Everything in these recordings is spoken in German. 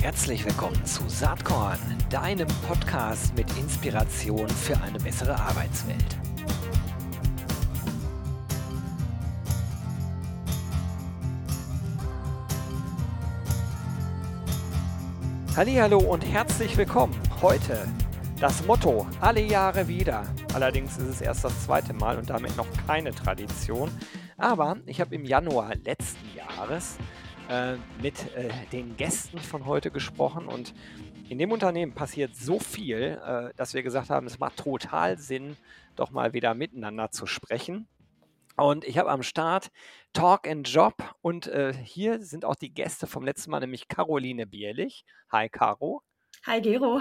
Herzlich willkommen zu Saatkorn, deinem Podcast mit Inspiration für eine bessere Arbeitswelt. Hallo und herzlich willkommen. Heute das Motto alle Jahre wieder. Allerdings ist es erst das zweite Mal und damit noch keine Tradition. Aber ich habe im Januar letzten Jahres äh, mit äh, den Gästen von heute gesprochen und in dem Unternehmen passiert so viel, äh, dass wir gesagt haben, es macht total Sinn, doch mal wieder miteinander zu sprechen. Und ich habe am Start Talk and Job und äh, hier sind auch die Gäste vom letzten Mal, nämlich Caroline Bierlich. Hi Caro. Hi Gero.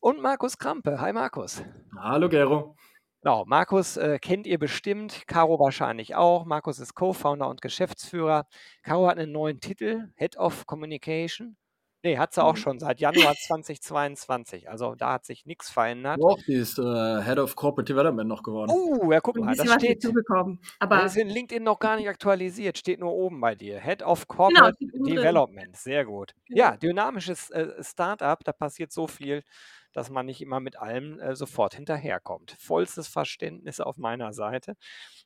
Und Markus Krampe. Hi Markus. Hallo Gero. Genau, Markus äh, kennt ihr bestimmt, Caro wahrscheinlich auch. Markus ist Co-Founder und Geschäftsführer. Caro hat einen neuen Titel, Head of Communication. Nee, hat sie auch mhm. schon seit Januar 2022. Also da hat sich nichts verändert. Doch, die ist äh, Head of Corporate Development noch geworden. Oh, ja, guck mal, das steht. Zugekommen. Aber das ist in LinkedIn noch gar nicht aktualisiert, steht nur oben bei dir. Head of genau, Corporate genau, Development. Sehr gut. Genau. Ja, dynamisches äh, Startup, da passiert so viel dass man nicht immer mit allem äh, sofort hinterherkommt. Vollstes Verständnis auf meiner Seite.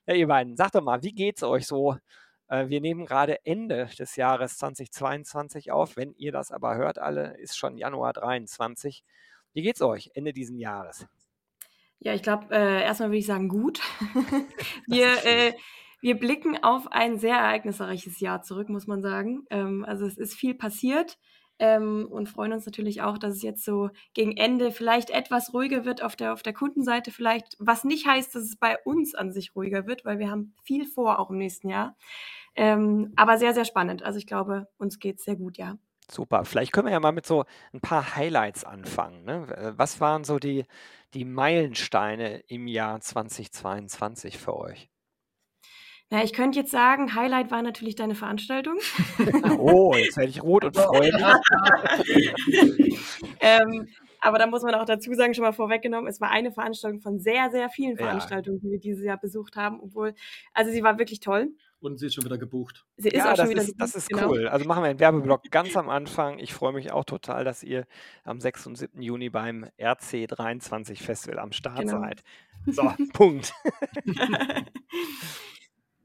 Ja, ihr beiden, sagt doch mal, wie geht es euch so? Äh, wir nehmen gerade Ende des Jahres 2022 auf. Wenn ihr das aber hört, alle, ist schon Januar 23. Wie geht es euch Ende dieses Jahres? Ja, ich glaube, äh, erstmal würde ich sagen, gut. wir, äh, wir blicken auf ein sehr ereignisreiches Jahr zurück, muss man sagen. Ähm, also es ist viel passiert ähm, und freuen uns natürlich auch, dass es jetzt so gegen Ende vielleicht etwas ruhiger wird auf der, auf der Kundenseite vielleicht, was nicht heißt, dass es bei uns an sich ruhiger wird, weil wir haben viel vor auch im nächsten Jahr. Ähm, aber sehr, sehr spannend. Also ich glaube, uns geht es sehr gut, ja. Super. Vielleicht können wir ja mal mit so ein paar Highlights anfangen. Ne? Was waren so die, die Meilensteine im Jahr 2022 für euch? Ja, ich könnte jetzt sagen, Highlight war natürlich deine Veranstaltung. oh, jetzt werde ich rot und freue mich. ähm, aber da muss man auch dazu sagen, schon mal vorweggenommen, es war eine Veranstaltung von sehr, sehr vielen Veranstaltungen, ja. die wir dieses Jahr besucht haben, obwohl, also sie war wirklich toll. Und sie ist schon wieder gebucht. Sie ist ja, auch schon wieder ist, gebucht, das ist genau. cool. Also machen wir einen Werbeblock ganz am Anfang. Ich freue mich auch total, dass ihr am 6. und 7. Juni beim RC23 Festival am Start genau. seid. So, Punkt.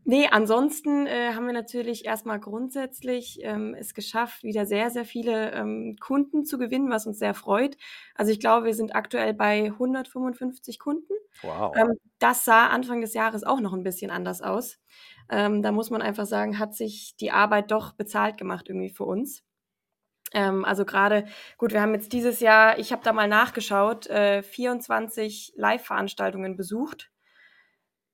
Nee, ansonsten äh, haben wir natürlich erstmal grundsätzlich ähm, es geschafft, wieder sehr, sehr viele ähm, Kunden zu gewinnen, was uns sehr freut. Also ich glaube, wir sind aktuell bei 155 Kunden. Wow. Ähm, das sah Anfang des Jahres auch noch ein bisschen anders aus. Ähm, da muss man einfach sagen, hat sich die Arbeit doch bezahlt gemacht irgendwie für uns. Ähm, also gerade, gut, wir haben jetzt dieses Jahr, ich habe da mal nachgeschaut, äh, 24 Live-Veranstaltungen besucht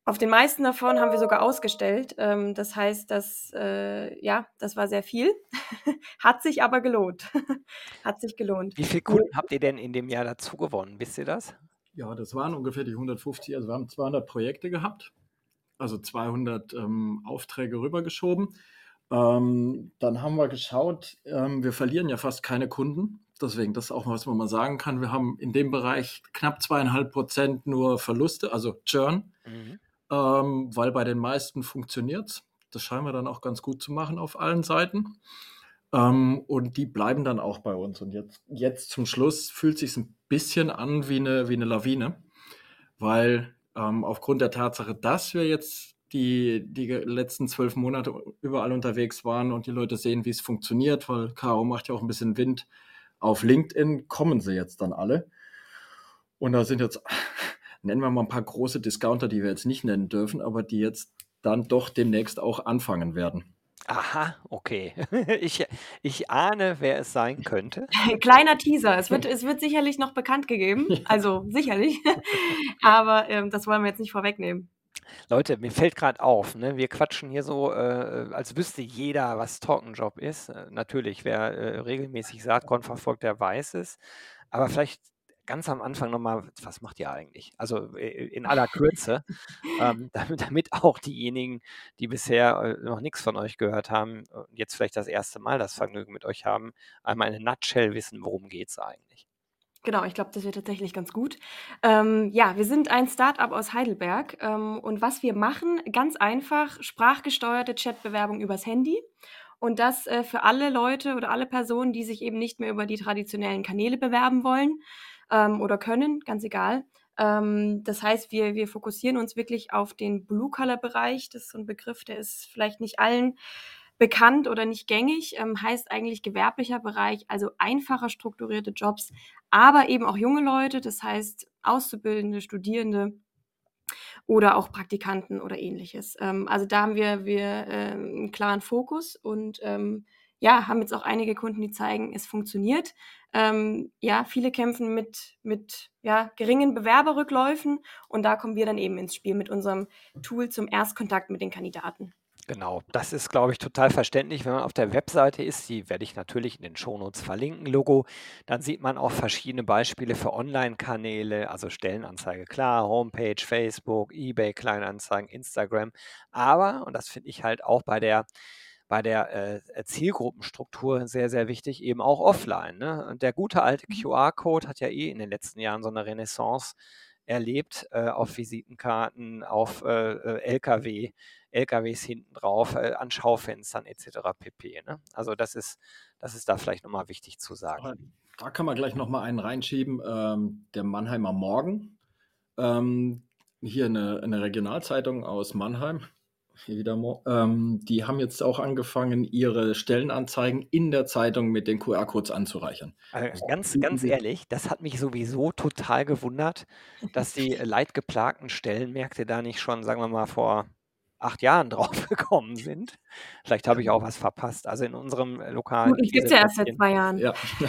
auf den meisten davon haben wir sogar ausgestellt. Ähm, das heißt, dass, äh, ja, das war sehr viel. Hat sich aber gelohnt. Hat sich gelohnt. Wie viele Kunden habt ihr denn in dem Jahr dazu gewonnen? Wisst ihr das? Ja, das waren ungefähr die 150. Also wir haben 200 Projekte gehabt, also 200 ähm, Aufträge rübergeschoben. Ähm, dann haben wir geschaut, ähm, wir verlieren ja fast keine Kunden. Deswegen, das ist auch was man mal sagen kann. Wir haben in dem Bereich knapp zweieinhalb Prozent nur Verluste, also Churn. Mhm ähm, weil bei den meisten funktioniert es. Das scheinen wir dann auch ganz gut zu machen auf allen Seiten. Ähm, und die bleiben dann auch bei uns. Und jetzt, jetzt zum Schluss fühlt sich ein bisschen an wie eine, wie eine Lawine, weil ähm, aufgrund der Tatsache, dass wir jetzt die, die letzten zwölf Monate überall unterwegs waren und die Leute sehen, wie es funktioniert, weil Caro macht ja auch ein bisschen Wind auf LinkedIn, kommen sie jetzt dann alle. Und da sind jetzt nennen wir mal ein paar große Discounter, die wir jetzt nicht nennen dürfen, aber die jetzt dann doch demnächst auch anfangen werden. Aha, okay. Ich, ich ahne, wer es sein könnte. Kleiner Teaser. Es wird, es wird sicherlich noch bekannt gegeben. Also sicherlich. Aber ähm, das wollen wir jetzt nicht vorwegnehmen. Leute, mir fällt gerade auf, ne? wir quatschen hier so, äh, als wüsste jeder, was Talkenjob ist. Äh, natürlich, wer äh, regelmäßig Saatkorn verfolgt, der weiß es. Aber vielleicht ganz am Anfang nochmal, was macht ihr eigentlich? Also äh, in aller Kürze, ähm, damit, damit, auch diejenigen, die bisher äh, noch nichts von euch gehört haben, jetzt vielleicht das erste Mal das Vergnügen mit euch haben, einmal in a Nutshell wissen, worum geht es eigentlich. Genau, ich glaube, das wird tatsächlich ganz gut. Ähm, ja, wir sind ein Startup aus Heidelberg ähm, und was wir machen, ganz einfach, sprachgesteuerte Chatbewerbung übers Handy. Und das äh, für alle Leute oder alle Personen, die sich eben nicht mehr über die traditionellen Kanäle bewerben wollen ähm, oder können, ganz egal. Ähm, das heißt, wir, wir fokussieren uns wirklich auf den Blue-Color-Bereich. Das ist so ein Begriff, der ist vielleicht nicht allen bekannt oder nicht gängig, ähm, heißt eigentlich gewerblicher Bereich, also einfacher strukturierte Jobs, aber eben auch junge Leute, das heißt Auszubildende, Studierende, oder auch Praktikanten oder ähnliches. Ähm, also da haben wir, wir äh, einen klaren Fokus und ähm, ja, haben jetzt auch einige Kunden, die zeigen, es funktioniert. Ähm, ja, viele kämpfen mit, mit ja, geringen Bewerberrückläufen und da kommen wir dann eben ins Spiel mit unserem Tool zum Erstkontakt mit den Kandidaten. Genau, das ist, glaube ich, total verständlich, wenn man auf der Webseite ist. Die werde ich natürlich in den Shownotes verlinken, Logo. Dann sieht man auch verschiedene Beispiele für Online-Kanäle, also Stellenanzeige, klar, Homepage, Facebook, eBay, Kleinanzeigen, Instagram. Aber, und das finde ich halt auch bei der bei der äh, Zielgruppenstruktur sehr, sehr wichtig, eben auch offline. Ne? Und der gute alte mhm. QR-Code hat ja eh in den letzten Jahren so eine Renaissance erlebt äh, auf Visitenkarten, auf äh, äh LKW, LKWs hinten drauf, äh, an Schaufenstern etc. pp. Ne? Also das ist, das ist da vielleicht nochmal wichtig zu sagen. Da kann man gleich nochmal einen reinschieben. Ähm, der Mannheimer Morgen. Ähm, hier eine, eine Regionalzeitung aus Mannheim hier wieder, ähm, die haben jetzt auch angefangen, ihre Stellenanzeigen in der Zeitung mit den QR-Codes anzureichern. Also ganz, ganz ehrlich, das hat mich sowieso total gewundert, dass die leidgeplagten Stellenmärkte da nicht schon, sagen wir mal, vor acht Jahren drauf gekommen sind. Vielleicht habe ich auch was verpasst. Also in unserem lokalen. Gut, gibt es ja erst seit zwei Jahren. Ja.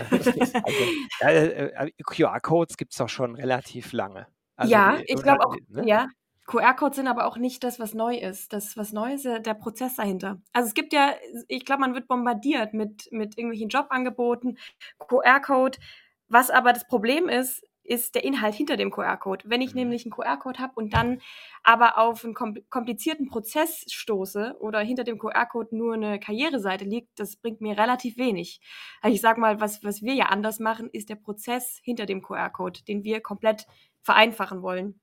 also, äh, äh, QR-Codes gibt es doch schon relativ lange. Also, ja, ich glaube auch, ne? ja, QR-Codes sind aber auch nicht das, was neu ist. Das, was neu ist, der Prozess dahinter. Also es gibt ja, ich glaube, man wird bombardiert mit, mit irgendwelchen Jobangeboten, QR-Code. Was aber das Problem ist, ist der Inhalt hinter dem QR-Code. Wenn ich mhm. nämlich einen QR-Code habe und dann aber auf einen komplizierten Prozess stoße oder hinter dem QR-Code nur eine Karriereseite liegt, das bringt mir relativ wenig. Also ich sage mal, was, was wir ja anders machen, ist der Prozess hinter dem QR-Code, den wir komplett vereinfachen wollen.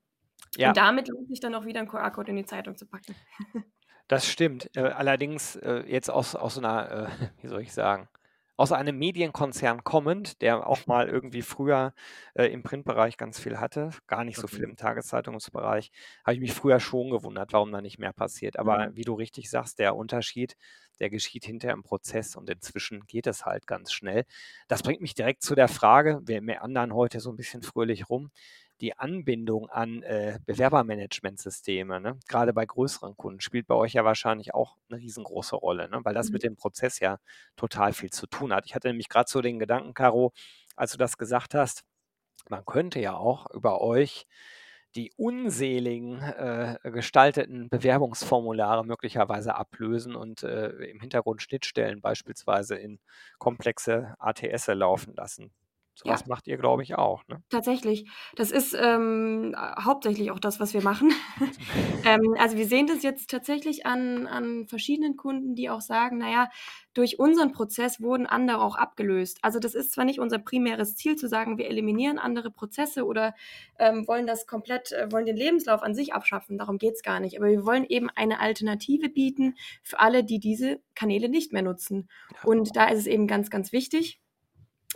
Ja. Und damit lohnt sich dann auch wieder ein QR-Code in die Zeitung zu packen. Das stimmt. Äh, allerdings äh, jetzt aus, aus einer, äh, wie soll ich sagen, aus einem Medienkonzern kommend, der auch mal irgendwie früher im Printbereich ganz viel hatte, gar nicht so viel im Tageszeitungsbereich, habe ich mich früher schon gewundert, warum da nicht mehr passiert. Aber mhm. wie du richtig sagst, der Unterschied, der geschieht hinterher im Prozess und inzwischen geht es halt ganz schnell. Das bringt mich direkt zu der Frage, wir meandern heute so ein bisschen fröhlich rum die Anbindung an äh, Bewerbermanagementsysteme, ne? gerade bei größeren Kunden, spielt bei euch ja wahrscheinlich auch eine riesengroße Rolle, ne? weil das mhm. mit dem Prozess ja total viel zu tun hat. Ich hatte nämlich gerade so den Gedanken, Caro, als du das gesagt hast, man könnte ja auch über euch die unseligen äh, gestalteten Bewerbungsformulare möglicherweise ablösen und äh, im Hintergrund Schnittstellen beispielsweise in komplexe ATS laufen lassen. So was macht ihr, glaube ich, auch, ne? Tatsächlich. Das ist ähm, hauptsächlich auch das, was wir machen. ähm, also wir sehen das jetzt tatsächlich an, an verschiedenen Kunden, die auch sagen, naja, durch unseren Prozess wurden andere auch abgelöst. Also das ist zwar nicht unser primäres Ziel zu sagen, wir eliminieren andere Prozesse oder ähm, wollen das komplett, äh, wollen den Lebenslauf an sich abschaffen, darum geht es gar nicht. Aber wir wollen eben eine Alternative bieten für alle, die diese Kanäle nicht mehr nutzen. Ja. Und da ist es eben ganz, ganz wichtig,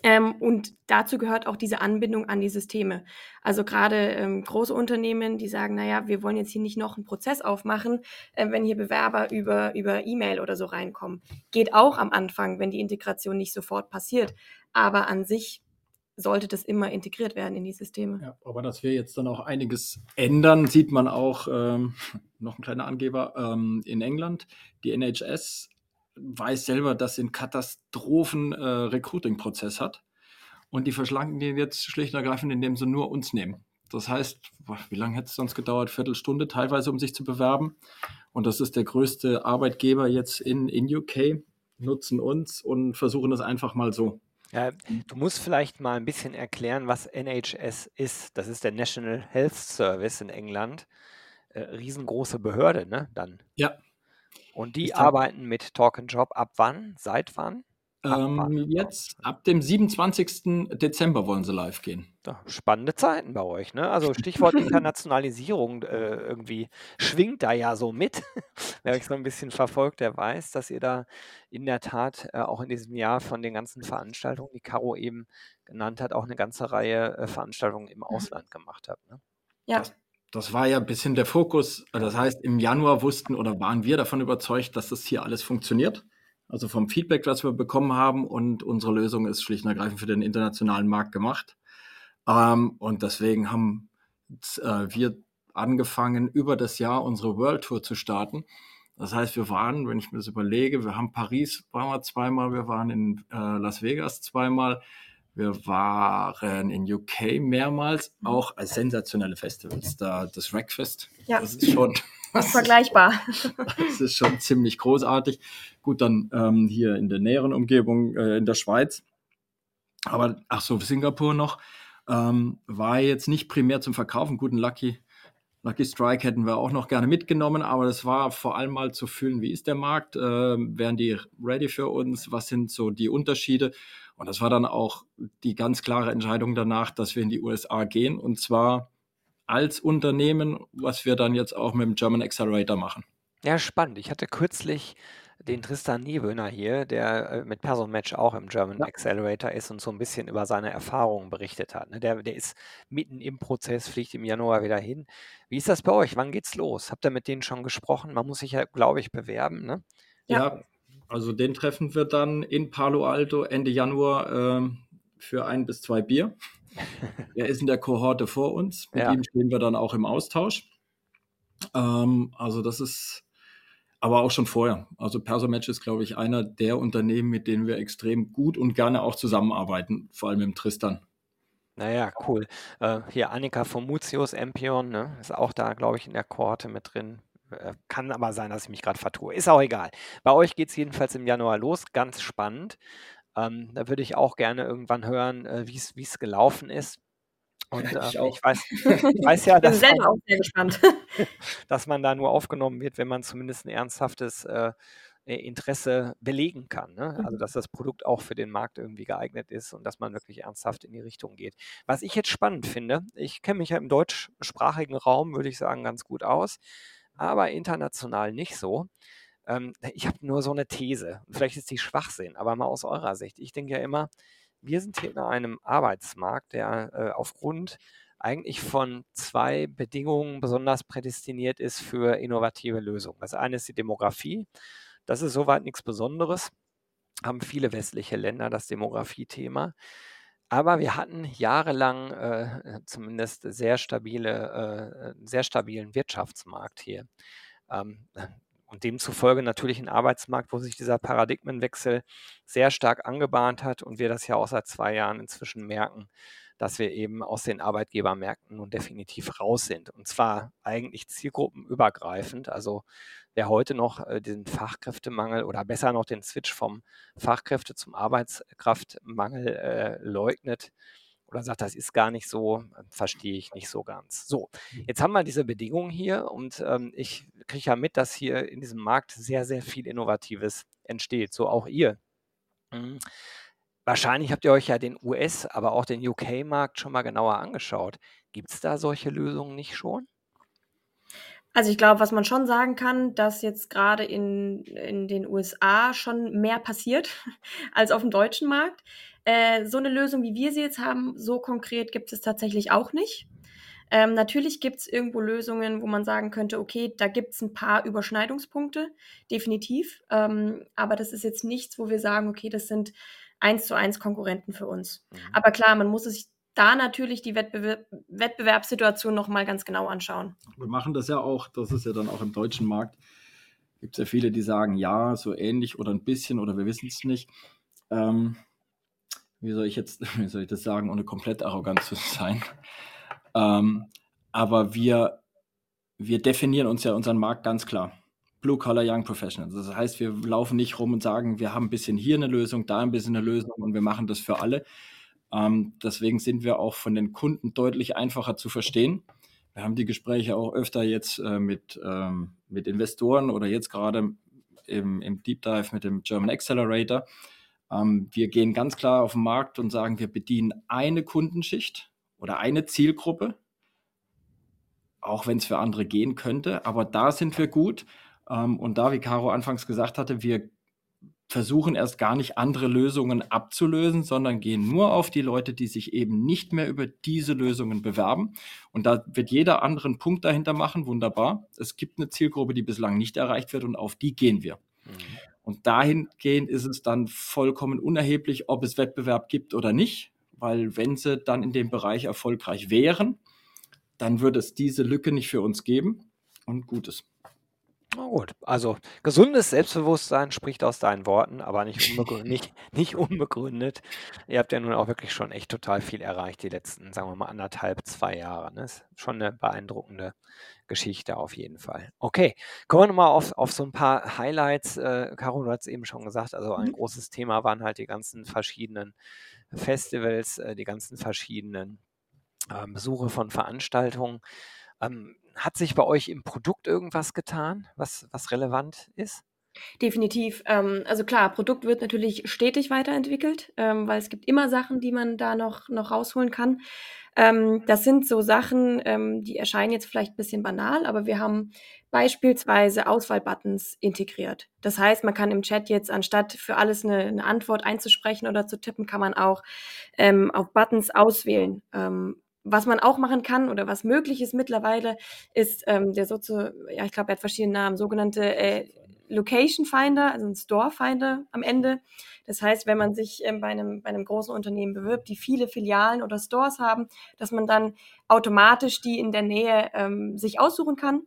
ähm, und dazu gehört auch diese Anbindung an die Systeme. Also gerade ähm, große Unternehmen, die sagen, naja, wir wollen jetzt hier nicht noch einen Prozess aufmachen, äh, wenn hier Bewerber über, über E-Mail oder so reinkommen. Geht auch am Anfang, wenn die Integration nicht sofort passiert. Aber an sich sollte das immer integriert werden in die Systeme. Ja, aber dass wir jetzt dann auch einiges ändern, sieht man auch, ähm, noch ein kleiner Angeber, ähm, in England. Die NHS weiß selber, dass sie einen Katastrophen-Recruiting-Prozess äh, hat. Und die verschlanken den jetzt schlicht und ergreifend, indem sie nur uns nehmen. Das heißt, wie lange hätte es sonst gedauert? Viertelstunde teilweise, um sich zu bewerben. Und das ist der größte Arbeitgeber jetzt in, in UK, nutzen uns und versuchen das einfach mal so. Ja, du musst vielleicht mal ein bisschen erklären, was NHS ist. Das ist der National Health Service in England. Äh, riesengroße Behörde, ne? Dann. Ja, und die arbeiten mit Talk and Job ab wann? Seit wann? Ähm, jetzt ab dem 27. Dezember wollen sie live gehen. Spannende Zeiten bei euch, ne? Also Stichwort Internationalisierung äh, irgendwie schwingt da ja so mit. Wer euch so ein bisschen verfolgt, der weiß, dass ihr da in der Tat äh, auch in diesem Jahr von den ganzen Veranstaltungen, die Caro eben genannt hat, auch eine ganze Reihe äh, Veranstaltungen im. Ausland gemacht habt. Ne? Ja. Das, das war ja ein bisschen der Fokus. Das heißt, im Januar wussten oder waren wir davon überzeugt, dass das hier alles funktioniert. Also vom Feedback, das wir bekommen haben und unsere Lösung ist schlicht und ergreifend für den internationalen Markt gemacht. Ähm, und deswegen haben äh, wir angefangen, über das Jahr unsere World Tour zu starten. Das heißt, wir waren, wenn ich mir das überlege, wir haben Paris waren wir zweimal, wir waren in äh, Las Vegas zweimal, wir waren in UK mehrmals, mhm. auch als sensationelle Festivals. Da das Wreckfest, ja. das ist schon das vergleichbar. Das ist schon ziemlich großartig. Gut, dann ähm, hier in der näheren Umgebung äh, in der Schweiz. Aber ach so, Singapur noch. Ähm, war jetzt nicht primär zum Verkaufen. Guten Lucky, Lucky Strike hätten wir auch noch gerne mitgenommen, aber das war vor allem mal zu fühlen, wie ist der Markt, äh, wären die ready für uns, was sind so die Unterschiede. Und das war dann auch die ganz klare Entscheidung danach, dass wir in die USA gehen und zwar als Unternehmen, was wir dann jetzt auch mit dem German Accelerator machen. Ja, spannend. Ich hatte kürzlich den Tristan Niewöhner hier, der äh, mit Person Match auch im German ja. Accelerator ist und so ein bisschen über seine Erfahrungen berichtet hat. Ne? Der, der ist mitten im Prozess, fliegt im Januar wieder hin. Wie ist das bei euch? Wann geht's los? Habt ihr mit denen schon gesprochen? Man muss sich ja, glaube ich, bewerben. Ne? Ja. Also den treffen wir dann in Palo Alto Ende Januar äh, für ein bis zwei Bier. er ist in der Kohorte vor uns. Mit ja. ihm stehen wir dann auch im Austausch. Ähm, also das ist aber auch schon vorher. Also Persomatch ist, glaube ich, einer der Unternehmen, mit denen wir extrem gut und gerne auch zusammenarbeiten, vor allem im Tristan. Naja, cool. Äh, hier Annika von Mutius Empion ne, ist auch da, glaube ich, in der Kohorte mit drin. Äh, kann aber sein, dass ich mich gerade vertue. Ist auch egal. Bei euch geht es jedenfalls im Januar los. Ganz spannend. Ähm, da würde ich auch gerne irgendwann hören, äh, wie es gelaufen ist. Und äh, ich, ich, weiß, ich weiß ja, dass man, auch sehr gespannt. dass man da nur aufgenommen wird, wenn man zumindest ein ernsthaftes äh, Interesse belegen kann. Ne? Also, mhm. dass das Produkt auch für den Markt irgendwie geeignet ist und dass man wirklich ernsthaft in die Richtung geht. Was ich jetzt spannend finde, ich kenne mich ja im deutschsprachigen Raum, würde ich sagen, ganz gut aus, aber international nicht so. Ähm, ich habe nur so eine These. Vielleicht ist die Schwachsinn, aber mal aus eurer Sicht. Ich denke ja immer, wir sind hier in einem Arbeitsmarkt, der äh, aufgrund eigentlich von zwei Bedingungen besonders prädestiniert ist für innovative Lösungen. Das eine ist die Demografie. Das ist soweit nichts Besonderes. Haben viele westliche Länder das Demografie-Thema. Aber wir hatten jahrelang äh, zumindest sehr stabile, äh, sehr stabilen Wirtschaftsmarkt hier. Ähm, und demzufolge natürlich ein Arbeitsmarkt, wo sich dieser Paradigmenwechsel sehr stark angebahnt hat und wir das ja auch seit zwei Jahren inzwischen merken, dass wir eben aus den Arbeitgebermärkten nun definitiv raus sind. Und zwar eigentlich zielgruppenübergreifend. Also wer heute noch äh, den Fachkräftemangel oder besser noch den Switch vom Fachkräfte zum Arbeitskraftmangel äh, leugnet, oder sagt, das ist gar nicht so, verstehe ich nicht so ganz. So, mhm. jetzt haben wir diese Bedingungen hier und ähm, ich kriege ja mit, dass hier in diesem Markt sehr, sehr viel Innovatives entsteht. So auch ihr. Wahrscheinlich habt ihr euch ja den US, aber auch den UK-Markt schon mal genauer angeschaut. Gibt es da solche Lösungen nicht schon? Also ich glaube, was man schon sagen kann, dass jetzt gerade in, in den USA schon mehr passiert als auf dem deutschen Markt. Äh, so eine Lösung, wie wir sie jetzt haben, so konkret gibt es tatsächlich auch nicht. Ähm, natürlich gibt es irgendwo Lösungen, wo man sagen könnte, okay, da gibt es ein paar Überschneidungspunkte, definitiv. Ähm, aber das ist jetzt nichts, wo wir sagen, okay, das sind eins zu eins Konkurrenten für uns. Mhm. Aber klar, man muss sich da natürlich die Wettbewerb Wettbewerbssituation nochmal ganz genau anschauen. Wir machen das ja auch, das ist ja dann auch im deutschen Markt. Gibt es ja viele, die sagen, ja, so ähnlich oder ein bisschen oder wir wissen es nicht. Ähm, wie soll ich jetzt, wie soll ich das sagen, ohne komplett arrogant zu sein? Ähm, aber wir, wir definieren uns ja unseren Markt ganz klar. Blue Collar Young Professionals. Das heißt, wir laufen nicht rum und sagen, wir haben ein bisschen hier eine Lösung, da ein bisschen eine Lösung und wir machen das für alle. Ähm, deswegen sind wir auch von den Kunden deutlich einfacher zu verstehen. Wir haben die Gespräche auch öfter jetzt äh, mit, ähm, mit Investoren oder jetzt gerade im, im Deep Dive mit dem German Accelerator Ähm, wir gehen ganz klar auf den Markt und sagen, wir bedienen eine Kundenschicht oder eine Zielgruppe, auch wenn es für andere gehen könnte, aber da sind wir gut. Ähm, und da, wie Caro anfangs gesagt hatte, wir versuchen erst gar nicht andere Lösungen abzulösen, sondern gehen nur auf die Leute, die sich eben nicht mehr über diese Lösungen bewerben. Und da wird jeder anderen Punkt dahinter machen, wunderbar. Es gibt eine Zielgruppe, die bislang nicht erreicht wird und auf die gehen wir. Mhm. Und dahingehend ist es dann vollkommen unerheblich, ob es Wettbewerb gibt oder nicht, weil wenn sie dann in dem Bereich erfolgreich wären, dann würde es diese Lücke nicht für uns geben und Gutes. Na gut, also gesundes Selbstbewusstsein spricht aus deinen Worten, aber nicht, unbegründet, nicht, nicht unbegründet. Ihr habt ja nun auch wirklich schon echt total viel erreicht die letzten, sagen wir mal, anderthalb, zwei Jahre. Ne? Ist schon eine beeindruckende Geschichte auf jeden Fall. Okay, kommen wir nochmal auf, auf so ein paar Highlights. Äh, Caro, du hast eben schon gesagt, also ein mhm. großes Thema waren halt die ganzen verschiedenen Festivals, äh, die ganzen verschiedenen äh, Besuche von Veranstaltungen. Ähm, hat sich bei euch im Produkt irgendwas getan, was, was relevant ist? Definitiv. Ähm, also klar, Produkt wird natürlich stetig weiterentwickelt, ähm, weil es gibt immer Sachen, die man da noch, noch rausholen kann. Ähm, das sind so Sachen, ähm, die erscheinen jetzt vielleicht ein bisschen banal, aber wir haben beispielsweise Auswahlbuttons integriert. Das heißt, man kann im Chat jetzt anstatt für alles eine, eine Antwort einzusprechen oder zu tippen, kann man auch ähm, auf Buttons auswählen. Was man auch machen kann oder was möglich ist mittlerweile, ist ähm, der Sozo, ja, ich glaube, er hat verschiedene Namen, sogenannte äh, Location Finder, also ein Store Finder am Ende. Das heißt, wenn man sich ähm, bei, einem, bei einem großen Unternehmen bewirbt, die viele Filialen oder Stores haben, dass man dann automatisch die in der Nähe ähm, sich aussuchen kann.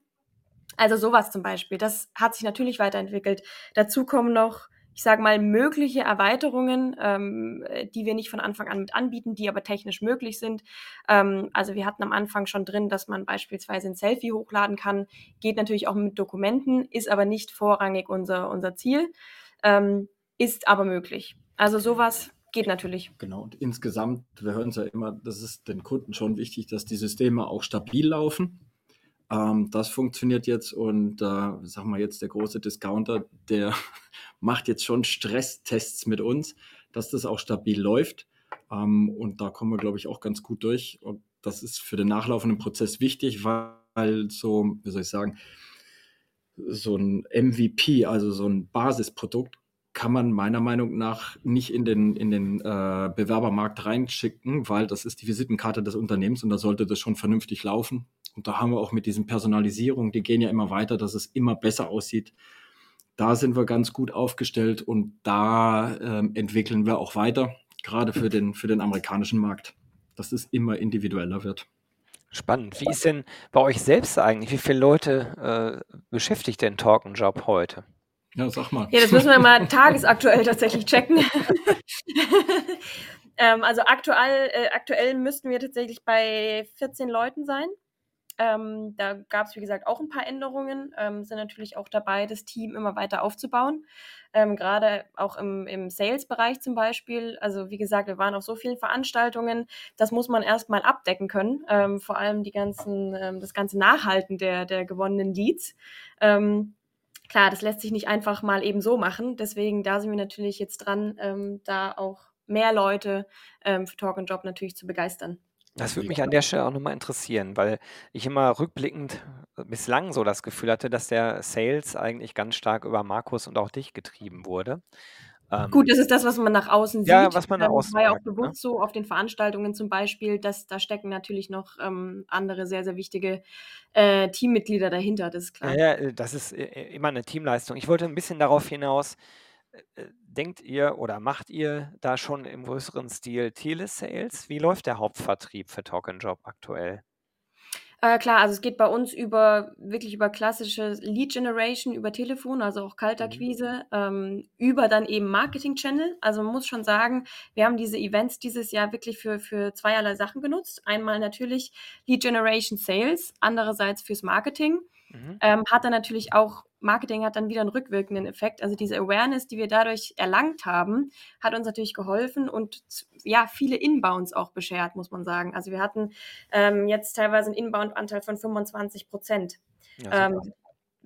Also sowas zum Beispiel. Das hat sich natürlich weiterentwickelt. Dazu kommen noch ich sage mal, mögliche Erweiterungen, ähm, die wir nicht von Anfang an mit anbieten, die aber technisch möglich sind. Ähm, also wir hatten am Anfang schon drin, dass man beispielsweise ein Selfie hochladen kann, geht natürlich auch mit Dokumenten, ist aber nicht vorrangig unser, unser Ziel, ähm, ist aber möglich. Also sowas geht natürlich. Genau, und insgesamt, wir hören es ja immer, das ist den Kunden schon wichtig, dass die Systeme auch stabil laufen. Ähm, das funktioniert jetzt und äh, sagen wir jetzt der große Discounter, der macht jetzt schon Stresstests mit uns, dass das auch stabil läuft. Ähm, und da kommen wir, glaube ich, auch ganz gut durch. Und das ist für den nachlaufenden Prozess wichtig, weil so, wie soll ich sagen, so ein MVP, also so ein Basisprodukt, kann man meiner Meinung nach nicht in den, in den äh, Bewerbermarkt reinschicken, weil das ist die Visitenkarte des Unternehmens und da sollte das schon vernünftig laufen. Und da haben wir auch mit diesen Personalisierungen, die gehen ja immer weiter, dass es immer besser aussieht. Da sind wir ganz gut aufgestellt und da ähm, entwickeln wir auch weiter, gerade für den, für den amerikanischen Markt, dass es immer individueller wird. Spannend. Wie ist denn bei euch selbst eigentlich? Wie viele Leute äh, beschäftigt denn Talkenjob heute? Ja, sag mal. Ja, das müssen wir mal tagesaktuell tatsächlich checken. ähm, also aktuell, äh, aktuell müssten wir tatsächlich bei 14 Leuten sein. Ähm, da gab es, wie gesagt, auch ein paar Änderungen, ähm, sind natürlich auch dabei, das Team immer weiter aufzubauen. Ähm, Gerade auch im, im Sales-Bereich zum Beispiel. Also wie gesagt, wir waren auf so vielen Veranstaltungen, das muss man erstmal abdecken können. Ähm, vor allem die ganzen, ähm, das ganze Nachhalten der, der gewonnenen Leads. Ähm, klar, das lässt sich nicht einfach mal eben so machen. Deswegen, da sind wir natürlich jetzt dran, da auch mehr Leute für Talk and Job natürlich zu begeistern. Das würde mich an der Stelle auch nochmal interessieren, weil ich immer rückblickend äh, bislang so das Gefühl hatte, dass der Sales eigentlich ganz stark über Markus und auch dich getrieben wurde. Ähm, Gut, das ist das, was man nach außen sieht. Ja, was man nach ähm, außen war ja auch ne? bewusst so auf den Veranstaltungen zum Beispiel, dass da stecken natürlich noch ähm, andere sehr, sehr wichtige äh, Teammitglieder dahinter, das ist klar. Ja, ja, äh, das ist äh, immer eine Teamleistung. Ich wollte ein bisschen darauf hinaus, denkt ihr oder macht ihr da schon im größeren Stil Telesales? Wie läuft der Hauptvertrieb für Talk Job aktuell? Äh, klar, also es geht bei uns über wirklich über klassische Lead Generation über Telefon, also auch Kaltakquise, mhm. ähm, über dann eben Marketing Channel. Also man muss schon sagen, wir haben diese Events dieses Jahr wirklich für, für zweierlei Sachen genutzt. Einmal natürlich Lead Generation Sales, andererseits fürs Marketing. Mhm. Ähm, hat dann natürlich auch, Marketing hat dann wieder einen rückwirkenden Effekt. Also diese Awareness, die wir dadurch erlangt haben, hat uns natürlich geholfen und ja, viele Inbounds auch beschert, muss man sagen. Also wir hatten ähm, jetzt teilweise einen Inbound-Anteil von 25 Prozent. Ja, ähm,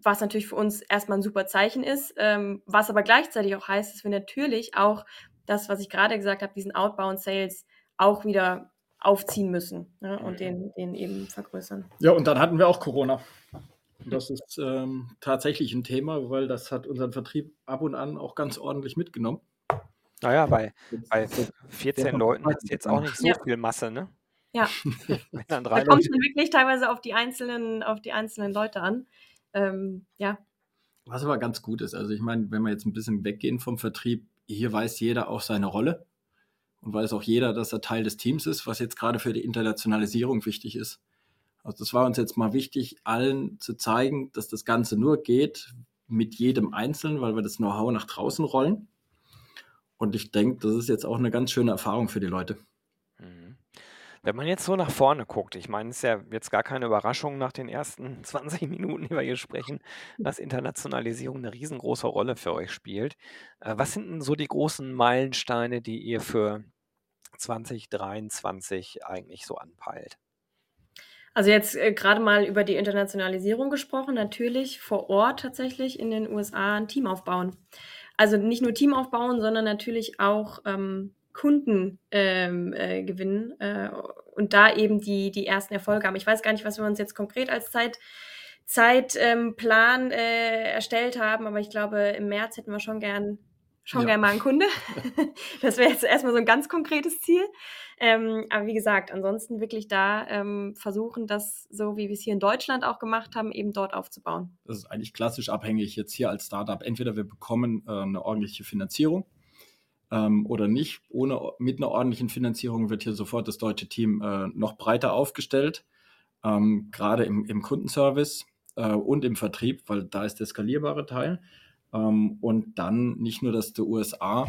was natürlich für uns erstmal ein super Zeichen ist, ähm, was aber gleichzeitig auch heißt, dass wir natürlich auch das, was ich gerade gesagt habe, diesen Outbound Sales auch wieder aufziehen müssen ne, und mhm. den, den eben vergrößern. Ja, und dann hatten wir auch Corona. Das ist ähm, tatsächlich ein Thema, weil das hat unseren Vertrieb ab und an auch ganz ordentlich mitgenommen. Naja, bei, bei 14 Leuten ist jetzt auch nicht so ja. viel Masse, ne? Ja. da kommt es wirklich teilweise auf die einzelnen, auf die einzelnen Leute an. Ähm, ja. Was aber ganz gut ist, also ich meine, wenn wir jetzt ein bisschen weggehen vom Vertrieb, hier weiß jeder auch seine Rolle und weiß auch jeder, dass er Teil des Teams ist, was jetzt gerade für die Internationalisierung wichtig ist. Also das war uns jetzt mal wichtig, allen zu zeigen, dass das Ganze nur geht mit jedem Einzelnen, weil wir das Know-how nach draußen rollen. Und ich denke, das ist jetzt auch eine ganz schöne Erfahrung für die Leute. Mhm. Wenn man jetzt so nach vorne guckt, ich meine, es ist ja jetzt gar keine Überraschung nach den ersten 20 Minuten, die wir hier sprechen, dass Internationalisierung eine riesengroße Rolle für euch spielt. Äh, was sind denn so die großen Meilensteine, die ihr für 2023 eigentlich so anpeilt? Also jetzt äh, gerade mal über die Internationalisierung gesprochen, natürlich vor Ort tatsächlich in den USA ein Team aufbauen. Also nicht nur Team aufbauen, sondern natürlich auch ähm, Kunden ähm, äh, gewinnen äh, und da eben die, die ersten Erfolge haben. Ich weiß gar nicht, was wir uns jetzt konkret als Zeit, Zeitplan äh, erstellt haben, aber ich glaube, im März hätten wir schon gern schon ja. gerne mal einen Kunde. das wäre jetzt erstmal so ein ganz konkretes Ziel. Ähm, aber wie gesagt, ansonsten wirklich da ähm, versuchen, das so, wie wir es hier in Deutschland auch gemacht haben, eben dort aufzubauen. Das ist eigentlich klassisch abhängig jetzt hier als Startup. Entweder wir bekommen äh, eine ordentliche Finanzierung ähm, oder nicht. Ohne, mit einer ordentlichen Finanzierung wird hier sofort das deutsche Team äh, noch breiter aufgestellt, ähm, gerade im, im Kundenservice äh, und im Vertrieb, weil da ist der skalierbare Teil. Ähm, und dann nicht nur, dass die USA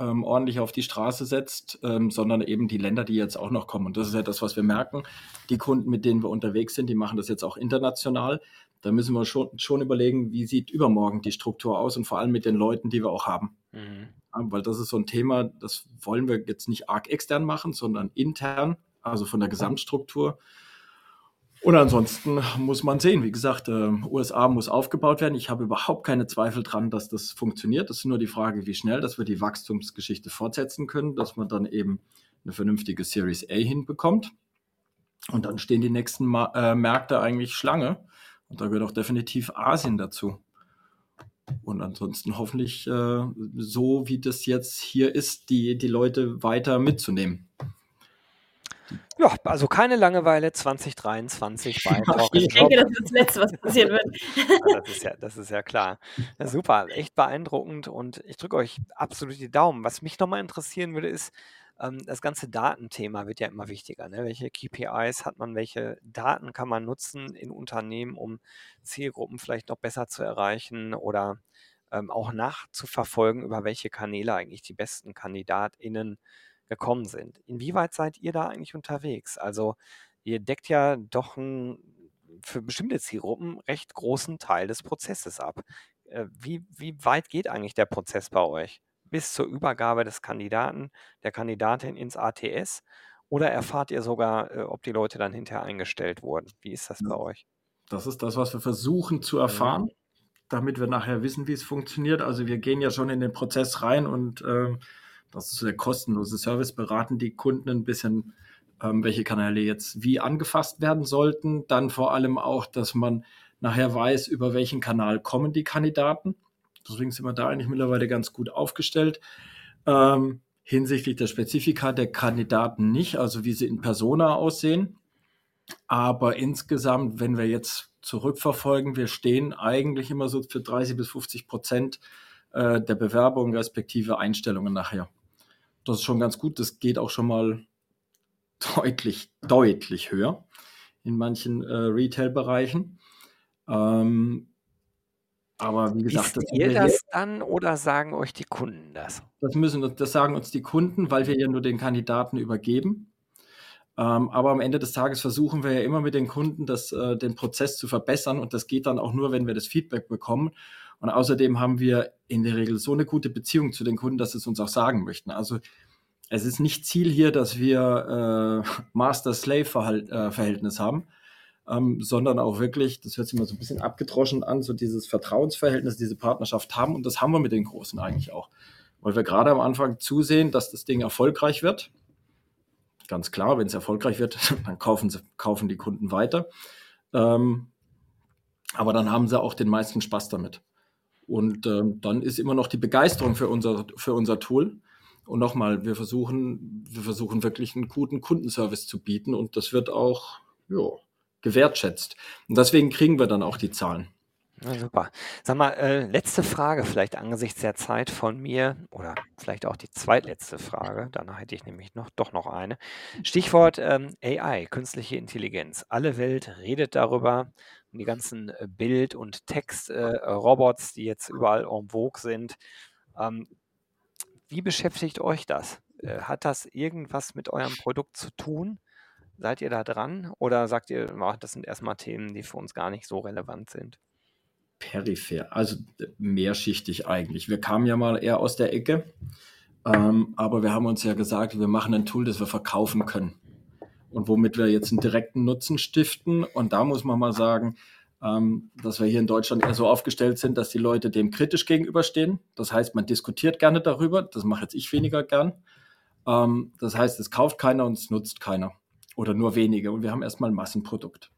ähm, ordentlich auf die Straße setzt, ähm, sondern eben die Länder, die jetzt auch noch kommen. Und das ist ja das, was wir merken. Die Kunden, mit denen wir unterwegs sind, die machen das jetzt auch international. Da müssen wir schon, schon überlegen, wie sieht übermorgen die Struktur aus und vor allem mit den Leuten, die wir auch haben. Mhm. Ja, weil das ist so ein Thema, das wollen wir jetzt nicht arg extern machen, sondern intern, also von der Gesamtstruktur. Und ansonsten muss man sehen, wie gesagt, äh, USA muss aufgebaut werden. Ich habe überhaupt keine Zweifel dran, dass das funktioniert. Das ist nur die Frage, wie schnell, dass wir die Wachstumsgeschichte fortsetzen können, dass man dann eben eine vernünftige Series A hinbekommt. Und dann stehen die nächsten Ma äh, Märkte eigentlich Schlange. Und da gehört auch definitiv Asien dazu. Und ansonsten hoffentlich äh, so, wie das jetzt hier ist, die, die Leute weiter mitzunehmen. Ja, also keine Langeweile 2023 bei Talk Ich denke, das ist das Letzte, was passieren wird. Ja, das, ist ja, das ist ja klar. Ja, super, echt beeindruckend und ich drücke euch absolut die Daumen. Was mich nochmal interessieren würde, ist, ähm, das ganze Datenthema wird ja immer wichtiger. Ne? Welche KPIs hat man, welche Daten kann man nutzen in Unternehmen, um Zielgruppen vielleicht noch besser zu erreichen oder ähm, auch nachzuverfolgen, über welche Kanäle eigentlich die besten KandidatInnen äh, gekommen sind. Inwieweit seid ihr da eigentlich unterwegs? Also ihr deckt ja doch einen, für bestimmte Zielgruppen recht großen Teil des Prozesses ab. Äh, wie, wie weit geht eigentlich der Prozess bei euch? Bis zur Übergabe des Kandidaten, der Kandidatin ins ATS? Oder erfahrt ihr sogar, äh, ob die Leute dann hinterher eingestellt wurden? Wie ist das bei euch? Das ist das, was wir versuchen zu erfahren, mhm. damit wir nachher wissen, wie es funktioniert. Also wir gehen ja schon in den Prozess rein und äh, das ist der kostenlose Service, beraten die Kunden ein bisschen, ähm, welche Kanäle jetzt wie angefasst werden sollten. Dann vor allem auch, dass man nachher weiß, über welchen Kanal kommen die Kandidaten. Deswegen sind wir da eigentlich mittlerweile ganz gut aufgestellt. Ähm, hinsichtlich der Spezifika der Kandidaten nicht, also wie sie in Persona aussehen. Aber insgesamt, wenn wir jetzt zurückverfolgen, wir stehen eigentlich immer so für 30 bis 50 Prozent äh, der Bewerbungen respektive Einstellungen nachher. Das ist schon ganz gut. Das geht auch schon mal deutlich, deutlich höher in manchen äh, Retail-Bereichen. Ähm, aber wie gesagt, das ihr das dann oder sagen euch die Kunden das? Das müssen das sagen uns die Kunden, weil wir ja nur den Kandidaten übergeben. Ähm, aber am Ende des Tages versuchen wir ja immer mit den Kunden, das, äh, den Prozess zu verbessern und das geht dann auch nur, wenn wir das Feedback bekommen. Und außerdem haben wir in der Regel so eine gute Beziehung zu den Kunden, dass sie es uns auch sagen möchten. Also es ist nicht Ziel hier, dass wir äh, Master-Slave-Verhältnis äh, haben, ähm, sondern auch wirklich, das hört sich mal so ein bisschen abgedroschen an, so dieses Vertrauensverhältnis, diese Partnerschaft haben. Und das haben wir mit den Großen eigentlich auch. weil wir gerade am Anfang zusehen, dass das Ding erfolgreich wird. Ganz klar, wenn es erfolgreich wird, dann kaufen, sie, kaufen die Kunden weiter. Ähm, aber dann haben sie auch den meisten Spaß damit. Und ähm, dann ist immer noch die Begeisterung für unser, für unser Tool. Und nochmal, wir versuchen, wir versuchen wirklich einen guten Kundenservice zu bieten und das wird auch jo, gewertschätzt. Und deswegen kriegen wir dann auch die Zahlen. Ja, super. Sag mal, äh, letzte Frage vielleicht angesichts der Zeit von mir oder vielleicht auch die zweitletzte Frage. Danach hätte ich nämlich noch doch noch eine. Stichwort ähm, AI, künstliche Intelligenz. Alle Welt redet darüber, die ganzen äh, Bild- und Textrobots, äh, die jetzt überall en vogue sind. Ähm, wie beschäftigt euch das? Äh, hat das irgendwas mit eurem Produkt zu tun? Seid ihr da dran? Oder sagt ihr, ach, das sind erstmal Themen, die für uns gar nicht so relevant sind? peripher, also mehrschichtig eigentlich. Wir kamen ja mal eher aus der Ecke, ähm, aber wir haben uns ja gesagt, wir machen ein Tool, das wir verkaufen können und womit wir jetzt einen direkten Nutzen stiften. Und da muss man mal sagen, ähm, dass wir hier in Deutschland eher so aufgestellt sind, dass die Leute dem kritisch gegenüberstehen. Das heißt, man diskutiert gerne darüber. Das mache jetzt ich weniger gern. Ähm, das heißt, es kauft keiner und es nutzt keiner oder nur wenige. Und wir haben erstmal ein Massenprodukt.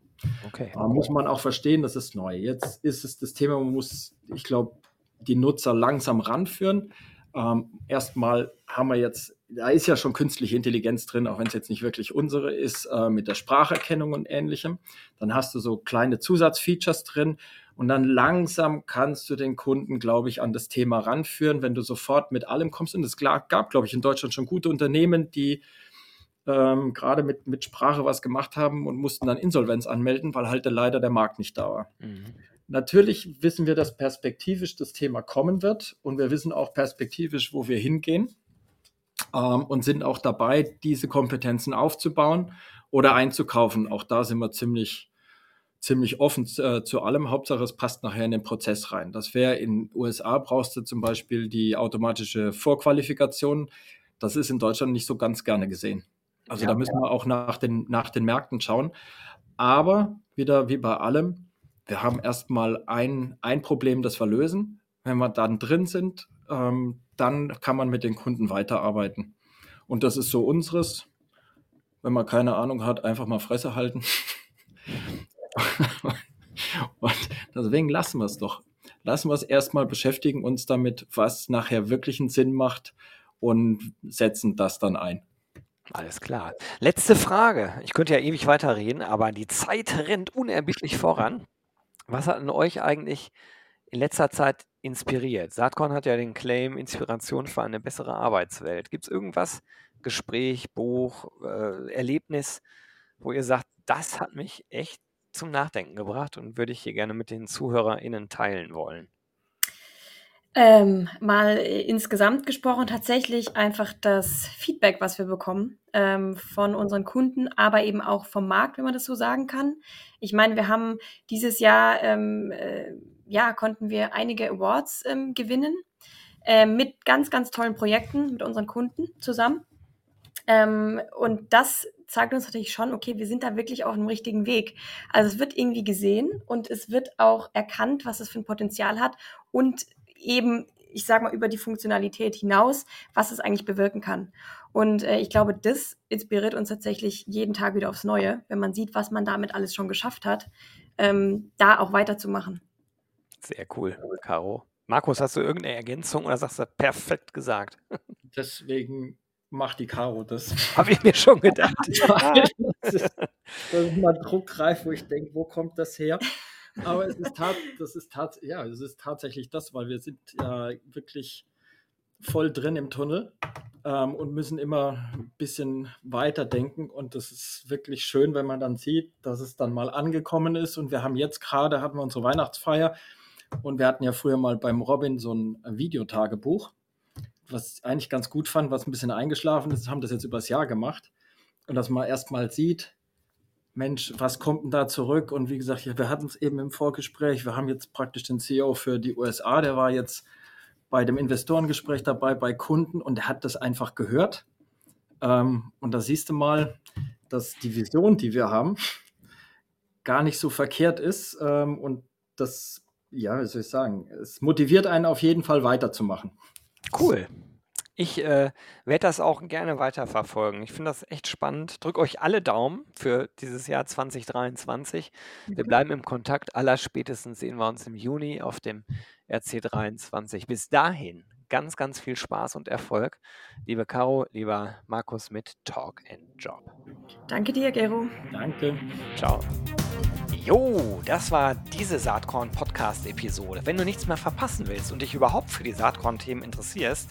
Okay. Da muss man auch verstehen, das ist neu. Jetzt ist es das Thema, man muss, ich glaube, die Nutzer langsam ranführen. Ähm, erstmal haben wir jetzt, da ist ja schon künstliche Intelligenz drin, auch wenn es jetzt nicht wirklich unsere ist, äh, mit der Spracherkennung und ähnlichem. Dann hast du so kleine Zusatzfeatures drin und dann langsam kannst du den Kunden, glaube ich, an das Thema ranführen, wenn du sofort mit allem kommst. Und es gab, glaube ich, in Deutschland schon gute Unternehmen, die ähm, gerade mit, mit Sprache was gemacht haben und mussten dann Insolvenz anmelden, weil halt leider der Markt nicht da war. Mhm. Natürlich wissen wir, dass perspektivisch das Thema kommen wird und wir wissen auch perspektivisch, wo wir hingehen ähm, und sind auch dabei, diese Kompetenzen aufzubauen oder einzukaufen. Auch da sind wir ziemlich, ziemlich offen äh, zu allem. Hauptsache, es passt nachher in den Prozess rein. Das wäre in USA brauchst du zum Beispiel die automatische Vorqualifikation. Das ist in Deutschland nicht so ganz gerne gesehen. Also ja, da müssen wir auch nach den, nach den Märkten schauen. Aber wieder wie bei allem, wir haben erstmal ein, ein Problem, das wir lösen. Wenn wir dann drin sind, ähm, dann kann man mit den Kunden weiterarbeiten. Und das ist so unseres. Wenn man keine Ahnung hat, einfach mal Fresse halten. Und deswegen lassen wir es doch. Lassen wir es erstmal beschäftigen uns damit, was nachher wirklich einen Sinn macht und setzen das dann ein. Alles klar. Letzte Frage. Ich könnte ja ewig weiterreden, aber die Zeit rennt unerbittlich voran. Was hat denn euch eigentlich in letzter Zeit inspiriert? Saatkorn hat ja den Claim Inspiration für eine bessere Arbeitswelt. Gibt es irgendwas, Gespräch, Buch, äh, Erlebnis, wo ihr sagt, das hat mich echt zum Nachdenken gebracht und würde ich hier gerne mit den ZuhörerInnen teilen wollen? Ähm, mal äh, insgesamt gesprochen, tatsächlich einfach das Feedback, was wir bekommen ähm, von unseren Kunden, aber eben auch vom Markt, wenn man das so sagen kann. Ich meine, wir haben dieses Jahr, ähm, äh, ja, konnten wir einige Awards ähm, gewinnen äh, mit ganz, ganz tollen Projekten mit unseren Kunden zusammen. Ähm, und das zeigt uns natürlich schon, okay, wir sind da wirklich auf dem richtigen Weg. Also es wird irgendwie gesehen und es wird auch erkannt, was es für ein Potenzial hat und eben, ich sage mal, über die Funktionalität hinaus, was es eigentlich bewirken kann. Und äh, ich glaube, das inspiriert uns tatsächlich jeden Tag wieder aufs Neue, wenn man sieht, was man damit alles schon geschafft hat, ähm, da auch weiterzumachen. Sehr cool, Caro. Markus, hast du irgendeine Ergänzung oder sagst du perfekt gesagt? Deswegen macht die Caro das. Habe ich mir schon gedacht. das, ist, das ist mal druckreif, wo ich denke, wo kommt das her? Aber es ist, tat, das ist, tat, ja, es ist tatsächlich das, weil wir sind ja wirklich voll drin im Tunnel ähm, und müssen immer ein bisschen weiter denken. Und das ist wirklich schön, wenn man dann sieht, dass es dann mal angekommen ist. Und wir haben jetzt gerade, hatten wir unsere Weihnachtsfeier und wir hatten ja früher mal beim Robin so ein Videotagebuch, was ich eigentlich ganz gut fand, was ein bisschen eingeschlafen ist, haben das jetzt übers Jahr gemacht. Und dass man erst mal sieht, Mensch, was kommt denn da zurück? Und wie gesagt, wir hatten es eben im Vorgespräch, wir haben jetzt praktisch den CEO für die USA, der war jetzt bei dem Investorengespräch dabei, bei Kunden und der hat das einfach gehört. Ähm, und da siehst du mal, dass die Vision, die wir haben, gar nicht so verkehrt ist. Ähm, und das, ja, wie soll ich sagen, es motiviert einen auf jeden Fall weiterzumachen. Cool. Ich äh, werde das auch gerne weiterverfolgen. Ich finde das echt spannend. Drück euch alle Daumen für dieses Jahr 2023. Wir Mhm. bleiben im Kontakt. Allerspätestens sehen wir uns im Juni auf dem RC23. Bis dahin ganz, ganz viel Spaß und Erfolg. Liebe Caro, lieber Markus mit Talk and Job. Danke dir, Gero. Danke. Ciao. Jo, das war diese Saatkorn-Podcast-Episode. Wenn du nichts mehr verpassen willst und dich überhaupt für die Saatkorn-Themen interessierst,